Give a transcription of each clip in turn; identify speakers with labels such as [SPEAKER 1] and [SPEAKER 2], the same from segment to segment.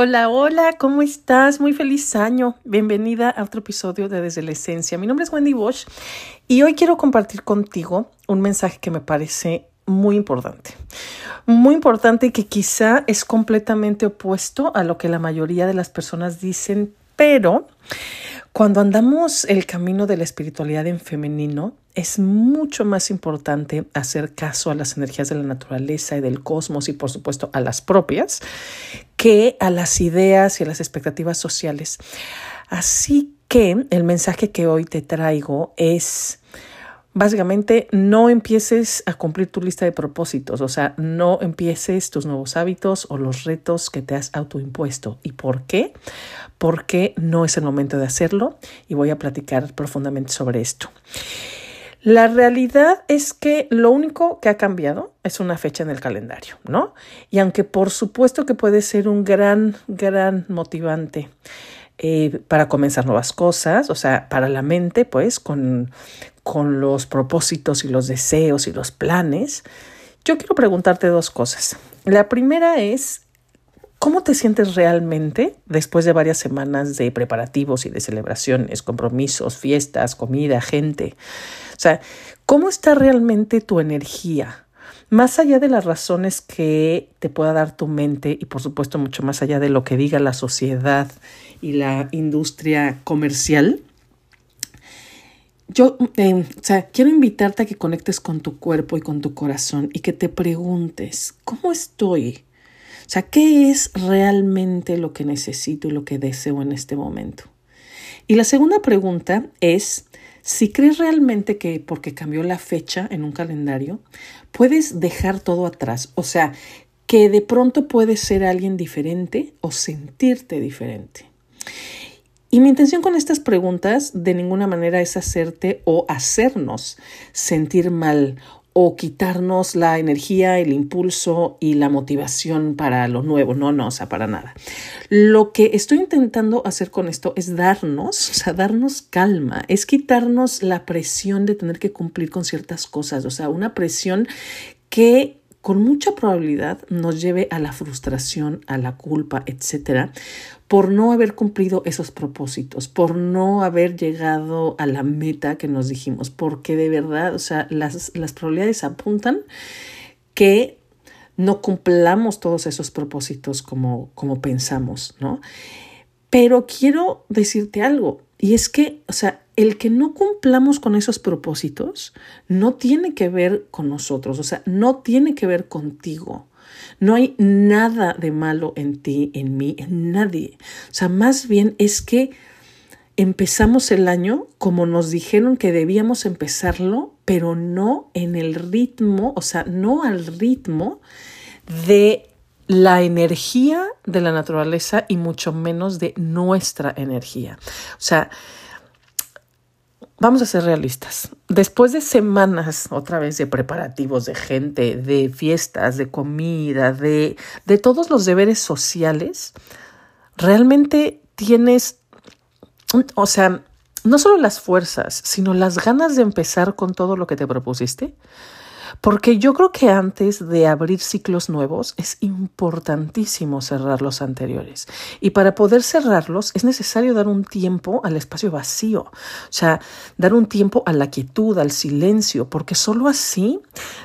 [SPEAKER 1] Hola, hola, ¿cómo estás? Muy feliz año. Bienvenida a otro episodio de Desde la Esencia. Mi nombre es Wendy Bosch y hoy quiero compartir contigo un mensaje que me parece muy importante. Muy importante y que quizá es completamente opuesto a lo que la mayoría de las personas dicen, pero cuando andamos el camino de la espiritualidad en femenino, es mucho más importante hacer caso a las energías de la naturaleza y del cosmos y por supuesto a las propias que a las ideas y a las expectativas sociales. Así que el mensaje que hoy te traigo es básicamente no empieces a cumplir tu lista de propósitos, o sea, no empieces tus nuevos hábitos o los retos que te has autoimpuesto. ¿Y por qué? Porque no es el momento de hacerlo y voy a platicar profundamente sobre esto. La realidad es que lo único que ha cambiado es una fecha en el calendario, ¿no? Y aunque por supuesto que puede ser un gran, gran motivante eh, para comenzar nuevas cosas, o sea, para la mente, pues, con, con los propósitos y los deseos y los planes, yo quiero preguntarte dos cosas. La primera es, ¿cómo te sientes realmente después de varias semanas de preparativos y de celebraciones, compromisos, fiestas, comida, gente? O sea, ¿cómo está realmente tu energía? Más allá de las razones que te pueda dar tu mente y por supuesto mucho más allá de lo que diga la sociedad y la industria comercial, yo eh, o sea, quiero invitarte a que conectes con tu cuerpo y con tu corazón y que te preguntes, ¿cómo estoy? O sea, ¿qué es realmente lo que necesito y lo que deseo en este momento? Y la segunda pregunta es, si crees realmente que porque cambió la fecha en un calendario, puedes dejar todo atrás, o sea, que de pronto puedes ser alguien diferente o sentirte diferente. Y mi intención con estas preguntas de ninguna manera es hacerte o hacernos sentir mal o quitarnos la energía, el impulso y la motivación para lo nuevo. No, no, o sea, para nada. Lo que estoy intentando hacer con esto es darnos, o sea, darnos calma, es quitarnos la presión de tener que cumplir con ciertas cosas, o sea, una presión que con mucha probabilidad nos lleve a la frustración, a la culpa, etcétera, por no haber cumplido esos propósitos, por no haber llegado a la meta que nos dijimos, porque de verdad, o sea, las, las probabilidades apuntan que no cumplamos todos esos propósitos como, como pensamos, ¿no? Pero quiero decirte algo, y es que, o sea, el que no cumplamos con esos propósitos no tiene que ver con nosotros, o sea, no tiene que ver contigo. No hay nada de malo en ti, en mí, en nadie. O sea, más bien es que empezamos el año como nos dijeron que debíamos empezarlo, pero no en el ritmo, o sea, no al ritmo de la energía de la naturaleza y mucho menos de nuestra energía. O sea, vamos a ser realistas. Después de semanas otra vez de preparativos, de gente, de fiestas, de comida, de, de todos los deberes sociales, realmente tienes, o sea, no solo las fuerzas, sino las ganas de empezar con todo lo que te propusiste. Porque yo creo que antes de abrir ciclos nuevos es importantísimo cerrar los anteriores. Y para poder cerrarlos es necesario dar un tiempo al espacio vacío, o sea, dar un tiempo a la quietud, al silencio, porque solo así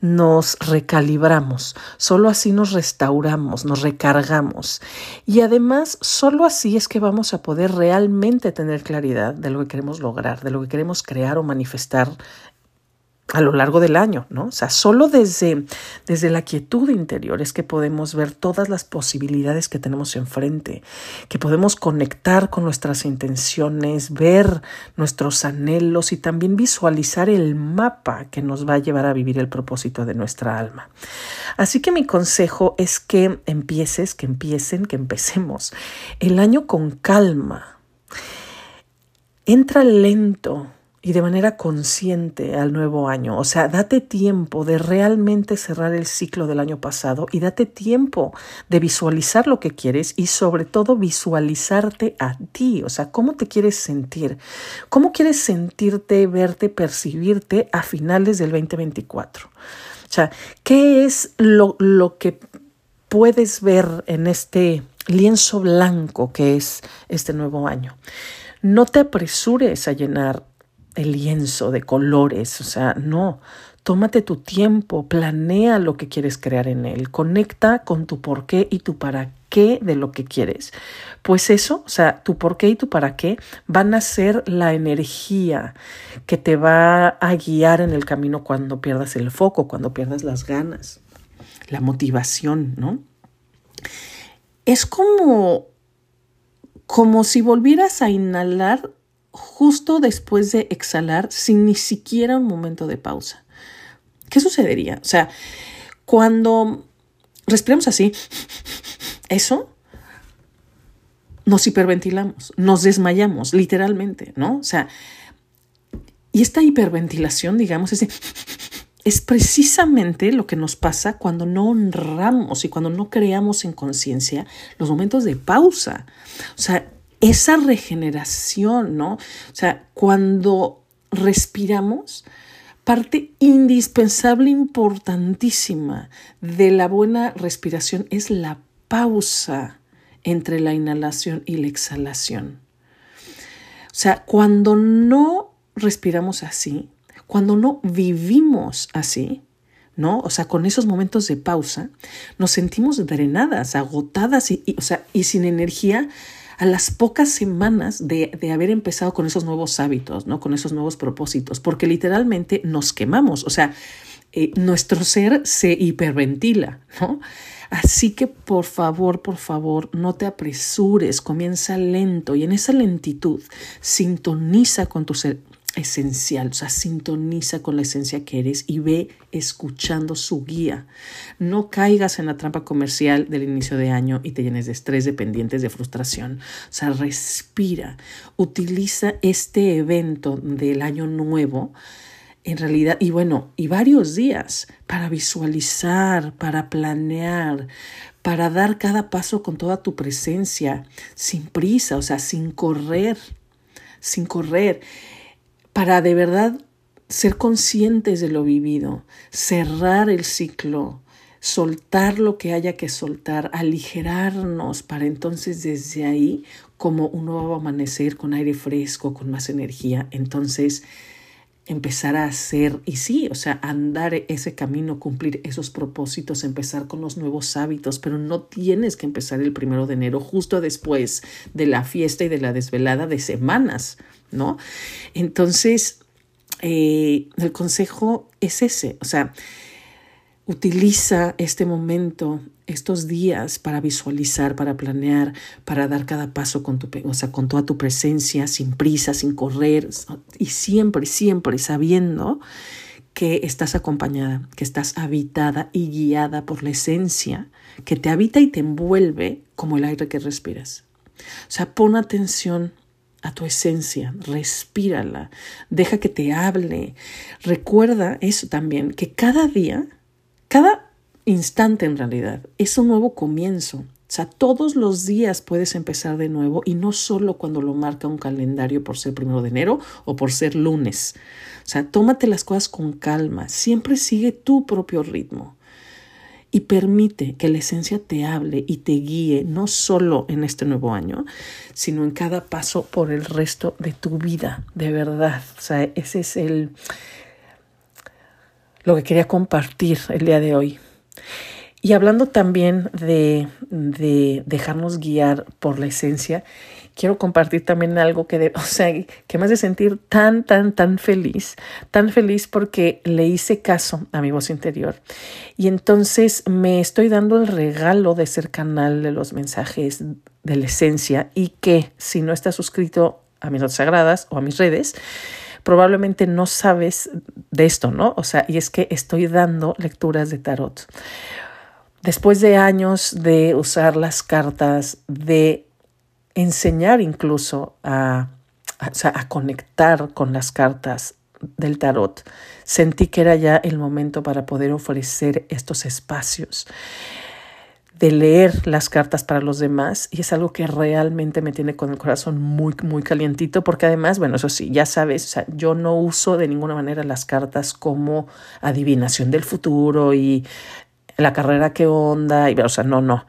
[SPEAKER 1] nos recalibramos, solo así nos restauramos, nos recargamos. Y además, solo así es que vamos a poder realmente tener claridad de lo que queremos lograr, de lo que queremos crear o manifestar a lo largo del año, ¿no? O sea, solo desde, desde la quietud interior es que podemos ver todas las posibilidades que tenemos enfrente, que podemos conectar con nuestras intenciones, ver nuestros anhelos y también visualizar el mapa que nos va a llevar a vivir el propósito de nuestra alma. Así que mi consejo es que empieces, que empiecen, que empecemos el año con calma. Entra lento, y de manera consciente al nuevo año. O sea, date tiempo de realmente cerrar el ciclo del año pasado y date tiempo de visualizar lo que quieres y sobre todo visualizarte a ti. O sea, cómo te quieres sentir, cómo quieres sentirte, verte, percibirte a finales del 2024. O sea, ¿qué es lo, lo que puedes ver en este lienzo blanco que es este nuevo año. No te apresures a llenar el lienzo de colores, o sea, no. Tómate tu tiempo, planea lo que quieres crear en él, conecta con tu por qué y tu para qué de lo que quieres. Pues eso, o sea, tu por qué y tu para qué van a ser la energía que te va a guiar en el camino cuando pierdas el foco, cuando pierdas las ganas, la motivación, ¿no? Es como como si volvieras a inhalar justo después de exhalar sin ni siquiera un momento de pausa. ¿Qué sucedería? O sea, cuando respiramos así, eso nos hiperventilamos, nos desmayamos, literalmente, ¿no? O sea, y esta hiperventilación, digamos, es, es precisamente lo que nos pasa cuando no honramos y cuando no creamos en conciencia los momentos de pausa. O sea, esa regeneración, ¿no? O sea, cuando respiramos, Parte indispensable, importantísima de la buena respiración es la pausa entre la inhalación y la exhalación. O sea, cuando no respiramos así, cuando no vivimos así, ¿no? O sea, con esos momentos de pausa, nos sentimos drenadas, agotadas y, o sea, y sin energía a las pocas semanas de, haber empezado con esos nuevos hábitos, ¿no? Con esos nuevos propósitos, porque literalmente nos quemamos, o sea, eh, nuestro ser se hiperventila, ¿no? Así que por favor, por favor, no te apresures, comienza lento y en esa lentitud sintoniza con tu ser, esencial, o sea, sintoniza con la esencia que eres y ve escuchando su guía. No caigas en la trampa comercial del inicio de año y te llenes de estrés, de pendientes, de frustración. O sea, respira, utiliza este evento del año nuevo en realidad, y bueno, y varios días para visualizar, para planear, para dar cada paso con toda tu presencia, sin prisa, o sea, sin correr, sin correr para de verdad ser conscientes de lo vivido, cerrar el ciclo, soltar lo que haya que soltar, aligerarnos para entonces desde ahí, como un nuevo amanecer con aire fresco, con más energía, entonces empezar a hacer, y sí, o sea, andar ese camino, cumplir esos propósitos, empezar con los nuevos hábitos, pero no tienes que empezar el primero de enero, justo después de la fiesta y de la desvelada de semanas, ¿no? Entonces, eh, el consejo es ese, o sea, utiliza este momento, estos días para visualizar, para planear, para dar cada paso con tu, o sea, con toda tu presencia, sin prisa, sin correr y siempre, siempre sabiendo que estás acompañada, que estás habitada y guiada por la esencia que te habita y te envuelve como el aire que respiras. O sea, pon atención a tu esencia, respírala, deja que te hable. Recuerda eso también, que cada día, cada instante en realidad es un nuevo comienzo. O sea, todos los días puedes empezar de nuevo y no solo cuando lo marca un calendario por ser primero de enero o por ser lunes. O sea, tómate las cosas con calma, siempre sigue tu propio ritmo y permite que la esencia te hable y te guíe no solo en este nuevo año, sino en cada paso por el resto de tu vida, de verdad. O sea, ese es el lo que quería compartir el día de hoy. Y hablando también de, de dejarnos guiar por la esencia, quiero compartir también algo que, de, o sea, que me hace sentir tan, tan, tan feliz, tan feliz porque le hice caso a mi voz interior. Y entonces me estoy dando el regalo de ser canal de los mensajes de la esencia y que si no estás suscrito a mis notas sagradas o a mis redes, probablemente no sabes de esto, ¿no? O sea, y es que estoy dando lecturas de tarot. Después de años de usar las cartas, de enseñar incluso a, a, conectar con las cartas del tarot, sentí que era ya el momento para poder ofrecer estos espacios de leer las cartas para los demás y es algo que realmente me tiene con el corazón muy, muy calientito porque además, bueno, eso sí, ya sabes, o sea, yo no uso de ninguna manera las cartas como adivinación del futuro y la carrera que onda, y, o sea, no, no,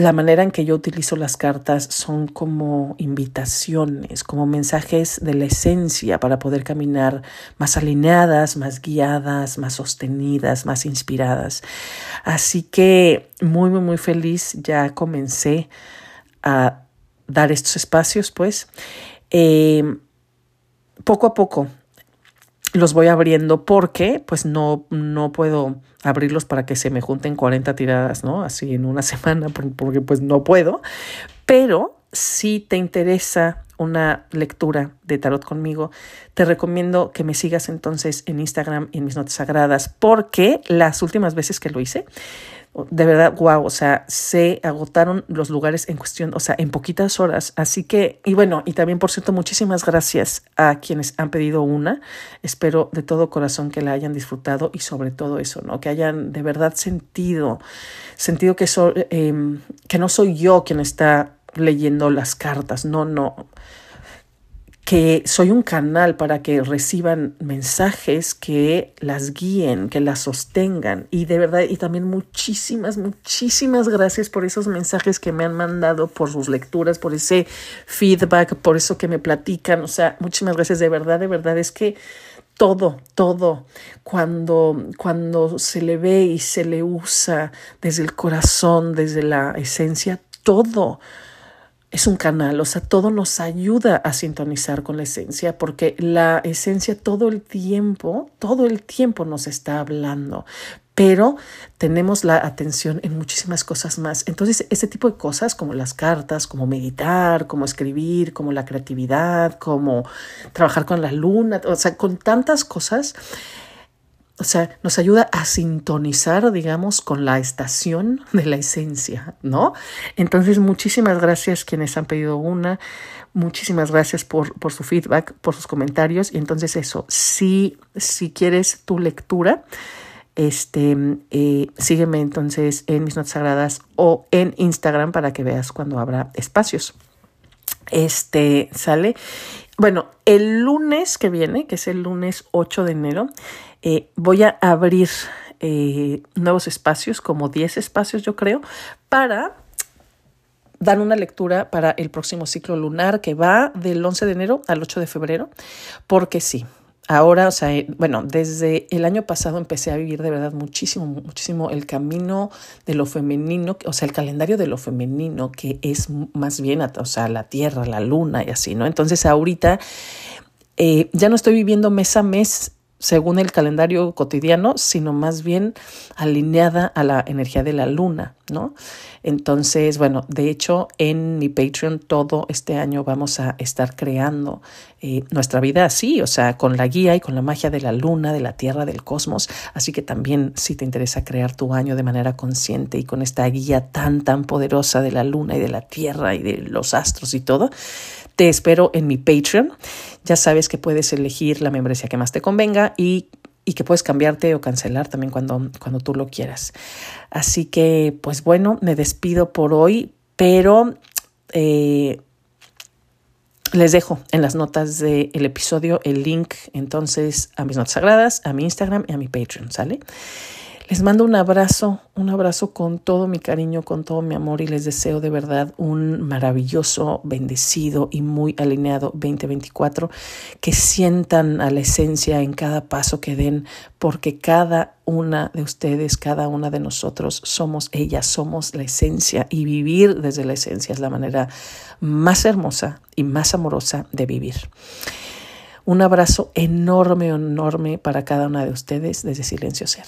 [SPEAKER 1] la manera en que yo utilizo las cartas son como invitaciones, como mensajes de la esencia para poder caminar más alineadas, más guiadas, más sostenidas, más inspiradas. Así que muy, muy, muy feliz. Ya comencé a dar estos espacios, pues. Eh, poco a poco los voy abriendo porque pues no, no puedo abrirlos para que se me junten 40 tiradas, ¿no? Así en una semana, porque pues no puedo. Pero si te interesa una lectura de tarot conmigo, te recomiendo que me sigas entonces en Instagram y en mis notas sagradas, porque las últimas veces que lo hice, de verdad, wow, o sea, se agotaron los lugares en cuestión, o sea, en poquitas horas. Así que, y bueno, y también, por cierto, muchísimas gracias a quienes han pedido una. Espero de todo corazón que la hayan disfrutado y sobre todo eso, ¿no? Que hayan de verdad sentido, sentido que, em, que no soy yo quien está leyendo las cartas, no, no que soy un canal para que reciban mensajes que las guíen, que las sostengan. Y de verdad, y también muchísimas, muchísimas gracias por esos mensajes que me han mandado, por sus lecturas, por ese feedback, por eso que me platican. O sea, muchísimas gracias. De verdad, de verdad, es que todo, todo, cuando, cuando se le ve y se le usa desde el corazón, desde la esencia, todo es un canal, o sea, todo nos ayuda a sintonizar con la esencia, porque la esencia todo el tiempo, todo el tiempo nos está hablando, pero tenemos la atención en muchísimas cosas más. Entonces, ese tipo de cosas como las cartas, como meditar, como escribir, como la creatividad, como trabajar con la luna, o sea, con tantas cosas, o sea, nos ayuda a sintonizar, digamos, con la estación de la esencia, ¿no? Entonces, muchísimas gracias quienes han pedido una, muchísimas gracias por, por su feedback, por sus comentarios. Y entonces eso, si, si quieres tu lectura, este, eh, sígueme entonces en mis notas sagradas o en Instagram para que veas cuando habrá espacios. Este, sale. Bueno, el lunes que viene, que es el lunes 8 de enero, eh, voy a abrir eh, nuevos espacios, como 10 espacios yo creo, para dar una lectura para el próximo ciclo lunar que va del 11 de enero al 8 de febrero, porque sí, ahora, o sea, eh, bueno, desde el año pasado empecé a vivir de verdad muchísimo, muchísimo el camino de lo femenino, o sea, el calendario de lo femenino, que es más bien, o sea, la tierra, la luna y así, ¿no? Entonces ahorita ya no estoy viviendo mes a mes según el calendario cotidiano, sino más bien alineada a la energía de la luna, Entonces, bueno, de hecho, en mi Patreon todo este año vamos a estar creando eh, nuestra vida así, o sea, con la guía y con la magia de la luna, de la tierra, del cosmos. Así que también, si te interesa crear tu año de manera consciente y con esta guía tan, tan poderosa de la luna y de la tierra y de los astros y todo, te espero en mi Patreon. Ya sabes que puedes elegir la membresía que más te convenga y, que puedes cambiarte o cancelar también cuando, cuando tú lo quieras. Así que, pues bueno, me despido por hoy, pero eh, les dejo en las notas del episodio el link entonces a mis notas sagradas, a mi Instagram y a mi Patreon, ¿sale? Les mando un abrazo, un abrazo con todo mi cariño, con todo mi amor y les deseo de verdad un maravilloso, bendecido y muy alineado 2024. Que sientan a la esencia en cada paso que den, porque cada una de ustedes, cada una de nosotros somos ellas, somos la esencia y vivir desde la esencia es la manera más hermosa y más amorosa de vivir. Un abrazo enorme, enorme para cada una de ustedes desde Silencio Ser.